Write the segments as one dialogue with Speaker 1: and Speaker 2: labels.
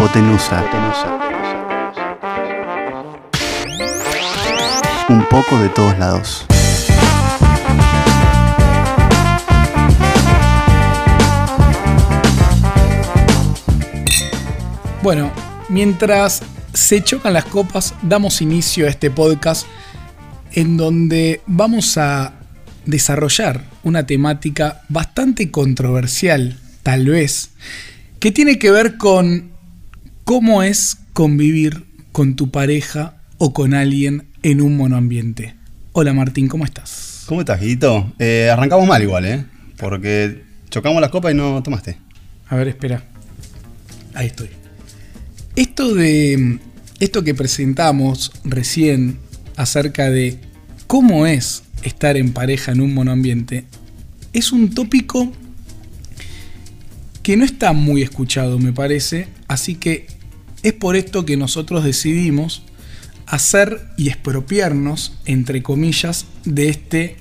Speaker 1: Hipotenusa. Un poco de todos lados.
Speaker 2: Bueno, mientras se chocan las copas, damos inicio a este podcast en donde vamos a desarrollar una temática bastante controversial, tal vez, que tiene que ver con cómo es convivir con tu pareja o con alguien en un monoambiente. Hola Martín, ¿cómo estás?
Speaker 3: ¿Cómo estás, Guito? Eh, arrancamos mal igual, ¿eh? Porque chocamos las copas y no tomaste.
Speaker 2: A ver, espera. Ahí estoy. Esto de. Esto que presentamos recién acerca de cómo es estar en pareja en un monoambiente es un tópico que no está muy escuchado, me parece. Así que es por esto que nosotros decidimos hacer y expropiarnos, entre comillas, de este,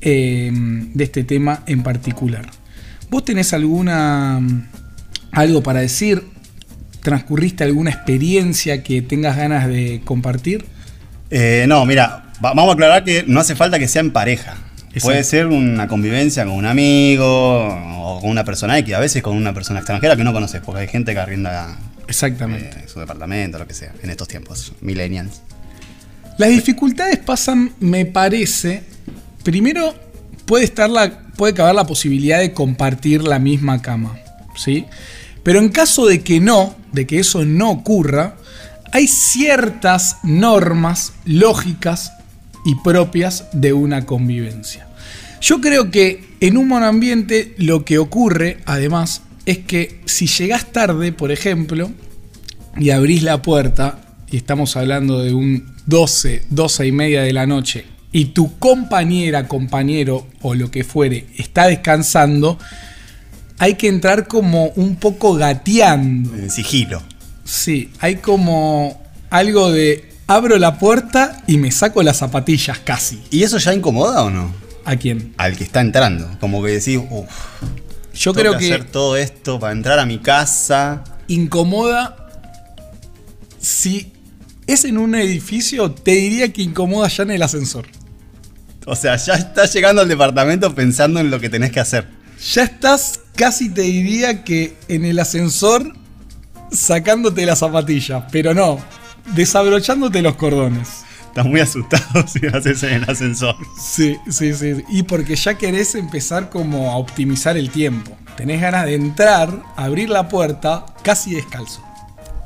Speaker 2: eh, de este tema en particular. ¿Vos tenés alguna algo para decir? ¿Transcurriste alguna experiencia que tengas ganas de compartir?
Speaker 3: Eh, no, mira, va- vamos a aclarar que no hace falta que sea en pareja.
Speaker 2: Exacto.
Speaker 3: Puede ser una convivencia con un amigo o con una persona X, a veces con una persona extranjera que no conoces, porque hay gente que arrienda
Speaker 2: Exactamente.
Speaker 3: eh, su departamento, lo que sea, en estos tiempos, millennials.
Speaker 2: Las dificultades pasan, me parece. Primero, puede, estar la, puede caber la posibilidad de compartir la misma cama. ¿sí? Pero en caso de que no, de que eso no ocurra, hay ciertas normas lógicas y propias de una convivencia. Yo creo que en un monoambiente lo que ocurre, además, es que si llegás tarde, por ejemplo, y abrís la puerta, y estamos hablando de un 12, 12 y media de la noche, y tu compañera, compañero o lo que fuere está descansando, hay que entrar como un poco gateando.
Speaker 3: En sigilo.
Speaker 2: Sí, hay como algo de abro la puerta y me saco las zapatillas casi.
Speaker 3: ¿Y eso ya incomoda o no?
Speaker 2: ¿A quién?
Speaker 3: Al que está entrando. Como que decís, uff,
Speaker 2: Yo
Speaker 3: tengo
Speaker 2: creo que
Speaker 3: hacer todo esto para entrar a mi casa.
Speaker 2: incomoda si es en un edificio, te diría que incomoda ya en el ascensor.
Speaker 3: O sea, ya estás llegando al departamento pensando en lo que tenés que hacer.
Speaker 2: Ya estás casi te diría que en el ascensor sacándote las zapatillas, pero no, desabrochándote los cordones.
Speaker 3: Estás muy asustado si lo haces en el ascensor.
Speaker 2: Sí, sí, sí. Y porque ya querés empezar como a optimizar el tiempo. Tenés ganas de entrar, abrir la puerta casi descalzo.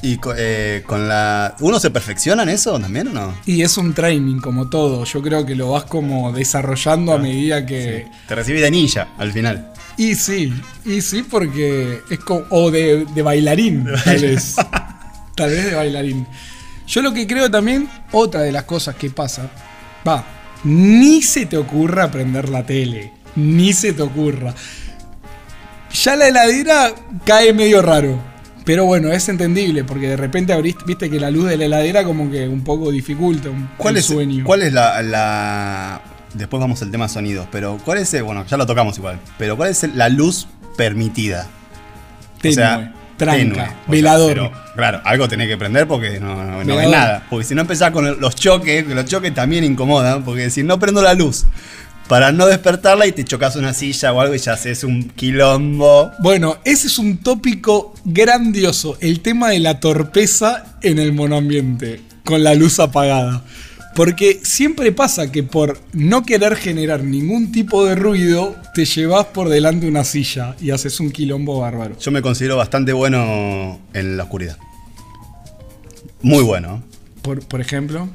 Speaker 3: ¿Y eh, con la. ¿Uno se perfecciona en eso también o no?
Speaker 2: Y es un training como todo. Yo creo que lo vas como desarrollando a medida que...
Speaker 3: Te recibí de ninja al final.
Speaker 2: Y sí, y sí porque es como... O de, de bailarín, tal vez. tal vez de bailarín. Yo lo que creo también, otra de las cosas que pasa, va, ni se te ocurra prender la tele, ni se te ocurra. Ya la heladera cae medio raro. Pero bueno, es entendible, porque de repente abriste, viste que la luz de la heladera como que un poco dificulta un,
Speaker 3: ¿Cuál
Speaker 2: el
Speaker 3: es,
Speaker 2: sueño.
Speaker 3: ¿Cuál es la, la- Después vamos al tema sonidos, pero ¿cuál es el- Bueno, ya lo tocamos igual. Pero ¿cuál es el- la luz permitida?
Speaker 2: Tenue, tranca,
Speaker 3: tenue. Sea,
Speaker 2: velador.
Speaker 3: pero, claro, algo tenés que prender porque no, no, no ves nada. Porque si no empezás con los choques, que los choques también incomodan, porque si no prendo la luz para no despertarla y te chocas una silla o algo y ya haces un quilombo.
Speaker 2: Bueno, ese es un tópico grandioso, el tema de la torpeza en el monoambiente, con la luz apagada. Porque siempre pasa que por no querer generar ningún tipo de ruido, te llevas por delante una silla y haces un quilombo bárbaro.
Speaker 3: Yo me considero bastante bueno en la oscuridad. Muy bueno.
Speaker 2: Por, por ejemplo,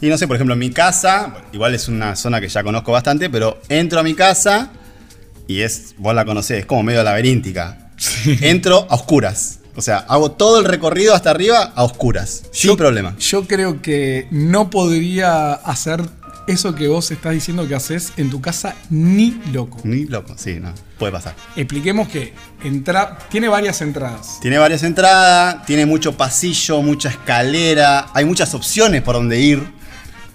Speaker 3: Y no sé, por ejemplo, en mi casa, igual es una zona que ya conozco bastante, pero entro a mi casa y es, vos la conocés, es como medio laberíntica. Entro a oscuras. O sea, hago todo el recorrido hasta arriba a oscuras, sin problema.
Speaker 2: yo creo que no podría hacer eso que vos estás diciendo que haces en tu casa ni loco.
Speaker 3: Ni loco, sí, no, puede pasar.
Speaker 2: Expliquemos que entra, tiene varias entradas.
Speaker 3: Tiene varias entradas, tiene mucho pasillo, mucha escalera, hay muchas opciones por donde ir,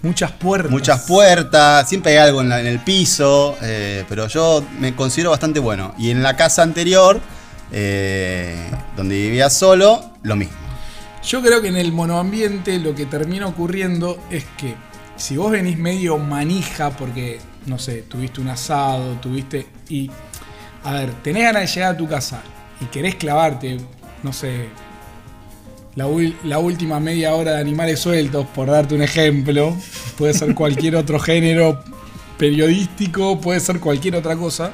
Speaker 2: Muchas puertas.
Speaker 3: muchas puertas, siempre hay algo en, la- en el piso, eh, pero yo me considero bastante bueno. Y en la casa anterior, eh, donde vivía solo, lo mismo.
Speaker 2: Yo creo que en el monoambiente lo que termina ocurriendo es que si vos venís medio manija porque, no sé, tuviste un asado, tuviste... Y, a ver, tenés ganas de llegar a tu casa y querés clavarte, no sé, la, la última media hora de animales sueltos, por darte un ejemplo, puede ser cualquier otro género periodístico, puede ser cualquier otra cosa,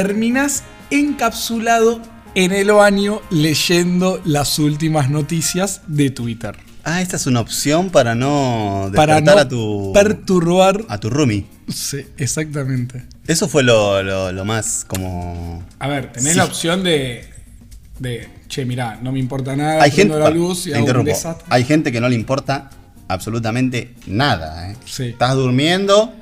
Speaker 2: terminás encapsulado en el baño leyendo las últimas noticias de Twitter.
Speaker 3: Ah, esta es una opción para no
Speaker 2: Para no
Speaker 3: a tu
Speaker 2: perturbar.
Speaker 3: a tu roomie.
Speaker 2: Sí, exactamente.
Speaker 3: Eso fue lo, lo- lo más como
Speaker 2: A ver, tenés
Speaker 3: Sí.
Speaker 2: la opción de, de, che, mirá, no me importa nada,
Speaker 3: hay gente
Speaker 2: la luz y
Speaker 3: te
Speaker 2: hago un
Speaker 3: interrumpo.
Speaker 2: desastre.
Speaker 3: Hay gente que no le importa absolutamente nada, ¿eh?
Speaker 2: Sí.
Speaker 3: Estás durmiendo,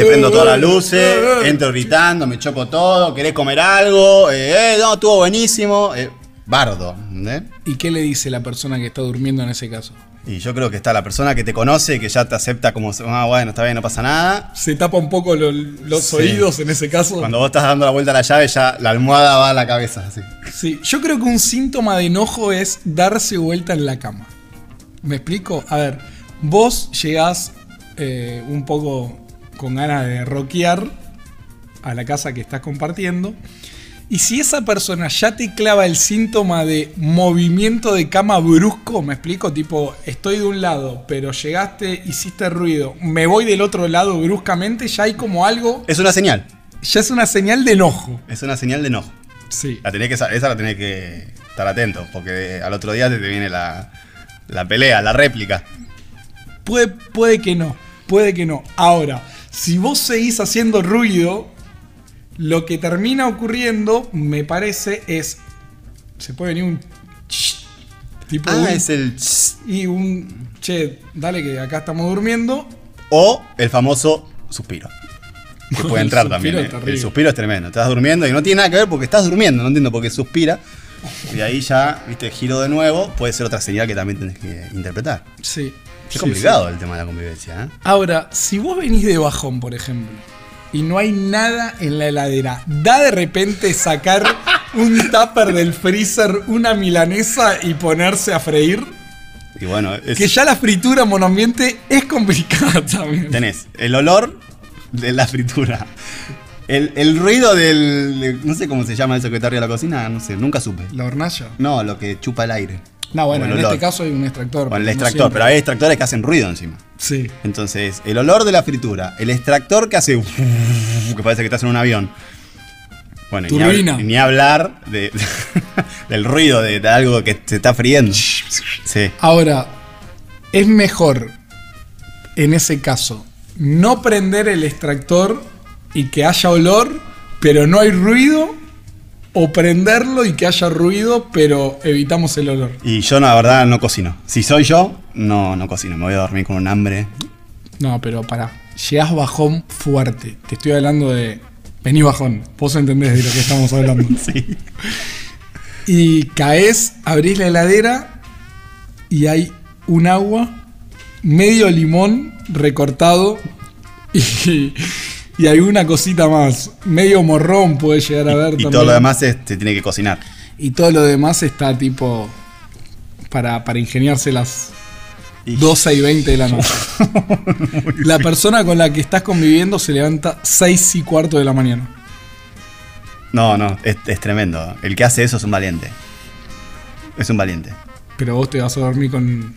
Speaker 3: te prendo todas las luces, entro gritando, me choco todo, querés comer algo, eh, eh, no, estuvo buenísimo, eh, bardo, ¿entendés?
Speaker 2: ¿Y qué le dice la persona que está durmiendo en ese caso?
Speaker 3: Y yo creo que está la persona que te conoce, que ya te acepta como, ah, bueno, está bien, no pasa nada.
Speaker 2: Se tapa un poco lo- los
Speaker 3: Sí.
Speaker 2: oídos en ese caso.
Speaker 3: Cuando vos estás dando la vuelta a la llave, ya la almohada va a la cabeza, así.
Speaker 2: Sí, yo creo que un síntoma de enojo es darse vuelta en la cama. ¿Me explico? A ver, vos llegás eh, un poco con ganas de rockear a la casa que estás compartiendo. Y si esa persona ya te clava el síntoma de movimiento de cama brusco, me explico, tipo, estoy de un lado, pero llegaste, hiciste ruido, me voy del otro lado bruscamente, ya hay como algo,
Speaker 3: Es una señal,
Speaker 2: ya es una señal de enojo.
Speaker 3: es una señal de enojo.
Speaker 2: Sí.
Speaker 3: La tenés que, sa- esa la tenés que estar atento, porque al otro día te, te viene la, la pelea, la réplica.
Speaker 2: Puede, puede que no, puede que no. Ahora, si vos seguís haciendo ruido, lo que termina ocurriendo, me parece, es. Se puede venir un. ch- tipo. un-
Speaker 3: Ah, es el... ch-
Speaker 2: Y un. Che, dale que acá estamos durmiendo.
Speaker 3: O el famoso suspiro. Que puede entrar también. ¿eh? El suspiro es tremendo. Estás durmiendo y no tiene nada que ver porque estás durmiendo. No entiendo por qué suspira. Y ahí ya, viste, giro de nuevo. Puede ser otra señal que también tenés que interpretar.
Speaker 2: Sí.
Speaker 3: Es complicado el tema de la convivencia. ¿eh?
Speaker 2: Ahora, si vos venís de bajón, por ejemplo, y no hay nada en la heladera, da de repente sacar un tupper del freezer, una milanesa y ponerse a freír.
Speaker 3: Y bueno, es-
Speaker 2: Que ya la fritura monoambiente es complicada también.
Speaker 3: tenés el olor de la fritura. El, el ruido del. de- no sé cómo se llama eso que está arriba de la cocina. No sé, nunca supe.
Speaker 2: La hornalla.
Speaker 3: No, lo que chupa el aire.
Speaker 2: No, bueno, en
Speaker 3: olor.
Speaker 2: este caso hay un extractor.
Speaker 3: O el extractor, pero hay extractores que hacen ruido encima.
Speaker 2: Sí.
Speaker 3: Entonces, el olor de la fritura, el extractor que hace que parece que estás en un avión. Bueno, y ni, hab- ni hablar de, del ruido de, de algo que se está friendo. Sí.
Speaker 2: Ahora, es mejor, en ese caso, no prender el extractor y que haya olor, pero no hay ruido, o prenderlo y que haya ruido, pero evitamos el olor.
Speaker 3: Y yo, la verdad, no cocino. Si soy yo, no, no cocino. Me voy a dormir con un hambre.
Speaker 2: No, pero pará, llegás bajón fuerte. Te estoy hablando de... Vení bajón, vos entendés de lo que estamos hablando.
Speaker 3: Sí.
Speaker 2: Y caes, abrís la heladera y hay un agua, medio limón recortado y, y alguna cosita más. Medio morrón puede llegar a ver
Speaker 3: Y
Speaker 2: también.
Speaker 3: todo lo demás es- se tiene que cocinar.
Speaker 2: Y todo lo demás está tipo para, para ingeniarse las
Speaker 3: Y-
Speaker 2: 12 y 20 de la noche. la persona con la que estás conviviendo se levanta 6 y cuarto de la mañana.
Speaker 3: No, no, es, es tremendo. El que hace eso es un valiente. Es un valiente.
Speaker 2: Pero vos te vas a dormir con...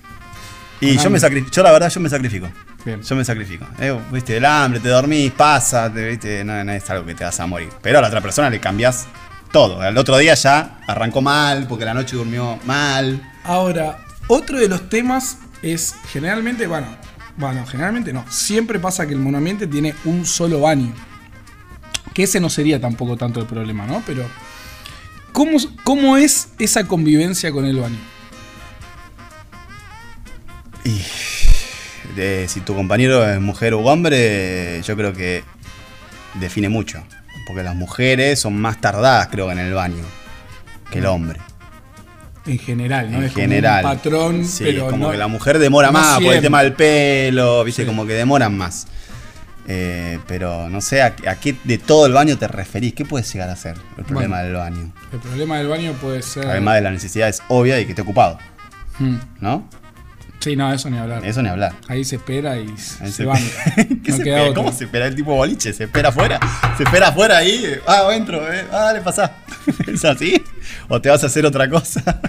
Speaker 3: Y yo me yo la verdad yo me sacrifico.
Speaker 2: Bien.
Speaker 3: Yo me sacrifico. Eh, viste, el hambre, te dormís, pasa, te- viste, no, no es algo que te vas a morir. Pero a la otra persona le cambias todo. Al otro día ya arrancó mal, porque la noche durmió mal.
Speaker 2: Ahora, otro de los temas es generalmente, bueno, bueno, generalmente no, siempre pasa que el monoambiente tiene un solo baño. Que ese no sería tampoco tanto el problema, ¿no? Pero, ¿cómo, cómo es esa convivencia con el baño?
Speaker 3: Y de- si tu compañero es mujer u hombre, yo creo que define mucho. Porque las mujeres son más tardadas, creo, en el baño que el hombre.
Speaker 2: En general, ¿no?
Speaker 3: en
Speaker 2: es como
Speaker 3: general.
Speaker 2: un patrón,
Speaker 3: Sí,
Speaker 2: pero
Speaker 3: como
Speaker 2: no-
Speaker 3: que la mujer demora
Speaker 2: no
Speaker 3: más por el
Speaker 2: siempre.
Speaker 3: tema del pelo, viste,
Speaker 2: Sí.
Speaker 3: como que demoran más. Eh, pero no sé a, a qué de todo el baño te referís. ¿Qué puede llegar a ser el problema
Speaker 2: Bueno.
Speaker 3: del baño?
Speaker 2: El problema del baño puede ser...
Speaker 3: Además de la necesidad es obvia y que esté ocupado.
Speaker 2: Hmm.
Speaker 3: ¿no?
Speaker 2: Sí, no, eso ni hablar.
Speaker 3: Eso ni hablar.
Speaker 2: Ahí se espera y se, se banca.
Speaker 3: ¿Qué
Speaker 2: No
Speaker 3: se
Speaker 2: queda
Speaker 3: espera?
Speaker 2: otra.
Speaker 3: ¿Cómo se espera el tipo boliche? ¿Se espera afuera? ¿Se espera afuera ahí? Ah, entro, eh. Ah, dale, pasá. ¿Es así? ¿O te vas a hacer otra cosa?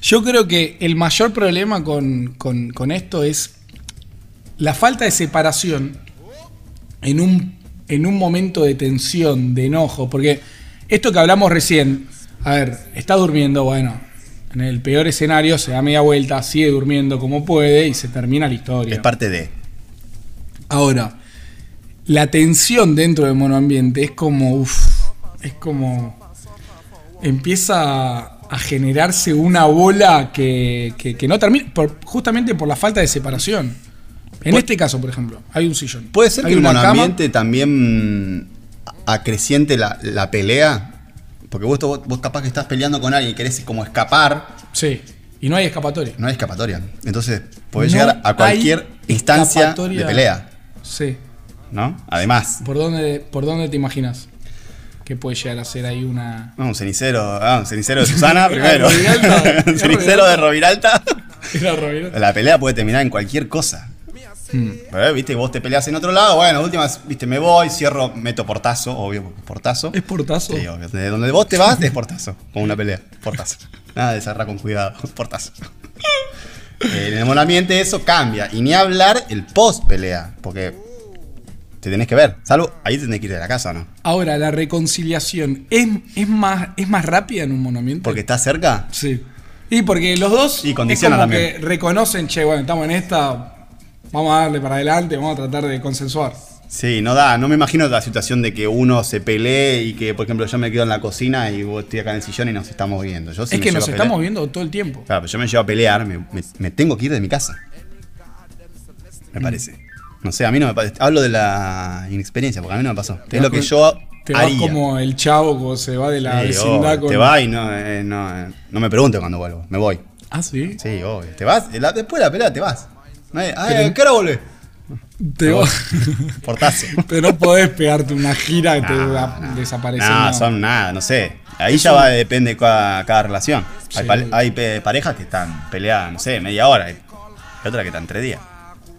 Speaker 2: Yo creo que el mayor problema con, con- con esto es la falta de separación en un, en un momento de tensión, de enojo. Porque esto que hablamos recién, a ver, está durmiendo, bueno, en el peor escenario se da media vuelta, sigue durmiendo como puede y se termina la historia.
Speaker 3: Es parte de.
Speaker 2: Ahora, la tensión dentro del monoambiente es como, uf, es como, empieza a generarse una bola que, que- que no termina, por- justamente por la falta de separación. En
Speaker 3: Pu-
Speaker 2: este caso, por ejemplo, hay un sillón.
Speaker 3: ¿Puede ser que el
Speaker 2: cama.
Speaker 3: monoambiente también acreciente la, la pelea? Porque vos, vos, vos capaz que estás peleando con alguien y querés como escapar,
Speaker 2: Sí, y no hay escapatoria.
Speaker 3: no hay escapatoria. Entonces podés
Speaker 2: No
Speaker 3: llegar a cualquier instancia de pelea,
Speaker 2: Sí.
Speaker 3: ¿no? Además,
Speaker 2: ¿Por dónde, ¿Por dónde te imaginas que puede llegar a ser ahí una...
Speaker 3: no, un cenicero, ah, un cenicero de Susana primero. Un cenicero de Roviralta. La pelea puede terminar en cualquier cosa. Pero, viste, vos te peleas en otro lado, bueno, últimas, viste, me voy, cierro, meto portazo, obvio, portazo.
Speaker 2: ¿Es portazo?
Speaker 3: Sí, obvio. De donde vos te vas, es portazo. Con una pelea. Portazo. Nada de cerrar con cuidado. Portazo. En el monoambiente eso cambia. Y ni hablar el post pelea. Porque te tenés que ver. Salvo, ahí te tenés que ir de la casa, ¿no?
Speaker 2: Ahora, la reconciliación es, es, más, es más rápida en un monoambiente.
Speaker 3: Porque estás cerca.
Speaker 2: Sí. Y porque los dos
Speaker 3: Y
Speaker 2: es como que reconocen, che, bueno, estamos en esta, vamos a darle para adelante, vamos a tratar de consensuar.
Speaker 3: Sí, no da. No me imagino la situación de que uno se pelee y que, por ejemplo, yo me quedo en la cocina y vos estoy acá en el sillón y nos estamos viendo. Yo, si
Speaker 2: es que nos
Speaker 3: pelear-
Speaker 2: estamos viendo todo el tiempo.
Speaker 3: Claro, pero yo me llevo a pelear, me, me- me tengo que ir de mi casa.
Speaker 2: Mm.
Speaker 3: Me parece. No sé, a mí no me parece. Hablo de la inexperiencia, porque a mí no me pasó.
Speaker 2: Te
Speaker 3: es lo que yo
Speaker 2: Te vas como el chavo cuando se va de la
Speaker 3: Sí,
Speaker 2: vecindad con.
Speaker 3: Te vas y no, eh, no, eh, no me preguntes cuando vuelvo. Me voy.
Speaker 2: Ah, sí.
Speaker 3: Sí, obvio. Te vas, la- después de la pelea te vas. No ay,
Speaker 2: Pero-
Speaker 3: ¿a ¿Qué hora volvés?
Speaker 2: Te vas.
Speaker 3: Portazo.
Speaker 2: Pero no podés pegarte una gira y te
Speaker 3: No,
Speaker 2: va-
Speaker 3: no. No,
Speaker 2: no.
Speaker 3: son nada, no sé. Ahí ya va, depende de cada, cada relación.
Speaker 2: Sí,
Speaker 3: hay, parejas que están peleadas, no sé, media hora. Y otras que están tres días.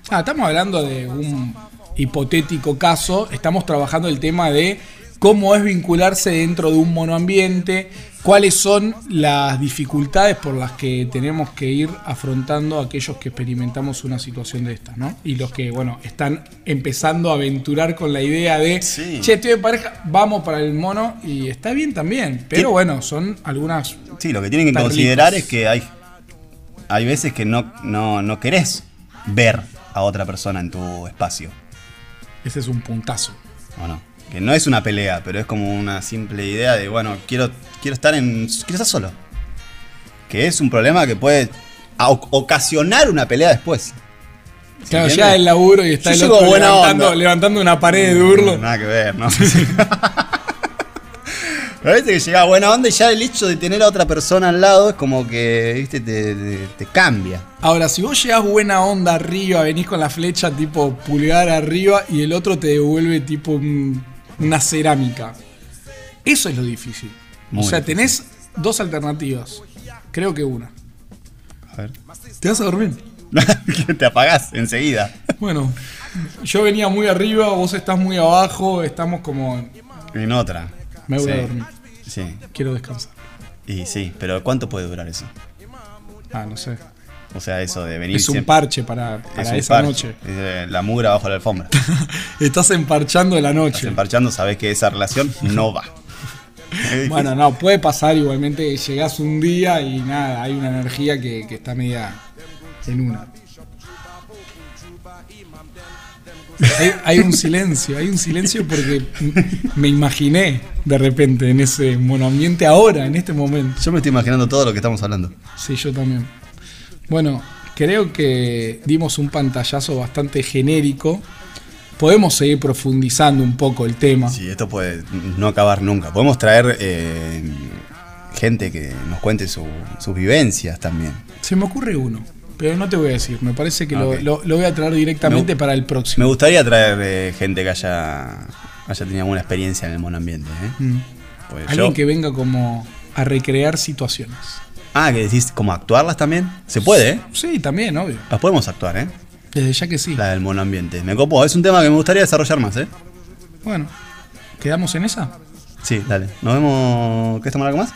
Speaker 2: Ah, estamos hablando de un hipotético caso. Estamos trabajando el tema de cómo es vincularse dentro de un monoambiente, cuáles son las dificultades por las que tenemos que ir afrontando aquellos que experimentamos una situación de estas, ¿no? Y los que, bueno, están empezando a aventurar con la idea de,
Speaker 3: Sí.
Speaker 2: che, estoy en pareja, vamos para el mono, y está bien también, pero
Speaker 3: ¿Qué?
Speaker 2: bueno, son algunas...
Speaker 3: Sí, lo que tienen que considerar es que hay, hay veces que no, no, no querés ver a otra persona en tu espacio.
Speaker 2: Ese es un puntazo.
Speaker 3: ¿O no? Que no es una pelea, pero es como una simple idea de, bueno, quiero, quiero estar en. quiero estar solo. Que es un problema que puede ocasionar una pelea después. ¿Se
Speaker 2: Claro,
Speaker 3: entiende?
Speaker 2: ya el laburo y está
Speaker 3: Yo
Speaker 2: el otro levantando, levantando una pared de burlo.
Speaker 3: Nada que ver, ¿no? A veces que llega buena onda y ya el hecho de tener a otra persona al lado es como que, viste, te, te- te cambia.
Speaker 2: Ahora, si vos llegás buena onda arriba, venís con la flecha tipo pulgar arriba y el otro te devuelve tipo un- una cerámica. Eso es lo difícil.
Speaker 3: Muy
Speaker 2: o sea,
Speaker 3: difícil.
Speaker 2: tenés dos alternativas. Creo que una.
Speaker 3: A ver.
Speaker 2: ¿Te vas a dormir?
Speaker 3: Te apagás enseguida.
Speaker 2: Bueno, yo venía muy arriba, vos estás muy abajo, estamos como...
Speaker 3: En otra.
Speaker 2: Me voy
Speaker 3: Sí.
Speaker 2: a dormir,
Speaker 3: Sí.
Speaker 2: quiero descansar.
Speaker 3: Y sí, pero ¿cuánto puede durar eso?
Speaker 2: Ah, no sé.
Speaker 3: O sea, eso de venir
Speaker 2: Es un
Speaker 3: siempre-
Speaker 2: parche para, esa
Speaker 3: parche.
Speaker 2: noche.
Speaker 3: Es, la mugre abajo de la alfombra.
Speaker 2: Estás emparchando la
Speaker 3: Estás
Speaker 2: noche.
Speaker 3: emparchando, sabes que esa relación no va.
Speaker 2: Bueno, no, puede pasar igualmente. Llegás un día y nada, hay una energía que, que está media en una. Hay, hay un silencio, hay un silencio porque me imaginé de repente en ese monoambiente ahora, en este momento.
Speaker 3: Yo me estoy imaginando todo lo que estamos hablando.
Speaker 2: Sí, yo también. Bueno, creo que dimos un pantallazo bastante genérico. Podemos seguir profundizando un poco el tema.
Speaker 3: Sí, esto puede no acabar nunca. Podemos traer eh, gente que nos cuente su- sus vivencias también.
Speaker 2: Se me ocurre uno, pero no te voy a decir. Me parece que lo-
Speaker 3: Ok.
Speaker 2: lo, lo voy a traer directamente
Speaker 3: Me-
Speaker 2: para el
Speaker 3: Me
Speaker 2: próximo.
Speaker 3: gustaría traer eh, gente que haya, haya tenido alguna experiencia en el monoambiente. ¿eh?
Speaker 2: Mm.
Speaker 3: Pues
Speaker 2: Alguien
Speaker 3: yo-
Speaker 2: que venga como a recrear situaciones.
Speaker 3: Ah, que decís como actuarlas también. Se puede, ¿eh?
Speaker 2: Sí, también, obvio.
Speaker 3: Las podemos actuar, ¿eh?
Speaker 2: Desde ya que sí.
Speaker 3: La del monoambiente. Me copó. Es un tema que me gustaría desarrollar más, ¿eh?
Speaker 2: Bueno, ¿quedamos en esa?
Speaker 3: Sí, dale. Nos vemos. ¿Qué estamos algo más?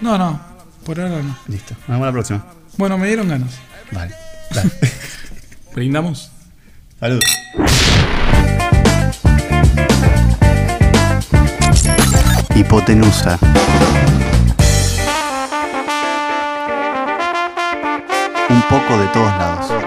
Speaker 2: No, no, por ahora no.
Speaker 3: Listo. Nos vemos la próxima.
Speaker 2: Bueno, me dieron ganas.
Speaker 3: Vale. Dale.
Speaker 2: Brindamos.
Speaker 3: Salud.
Speaker 1: Hipotenusa. Un poco de todos lados.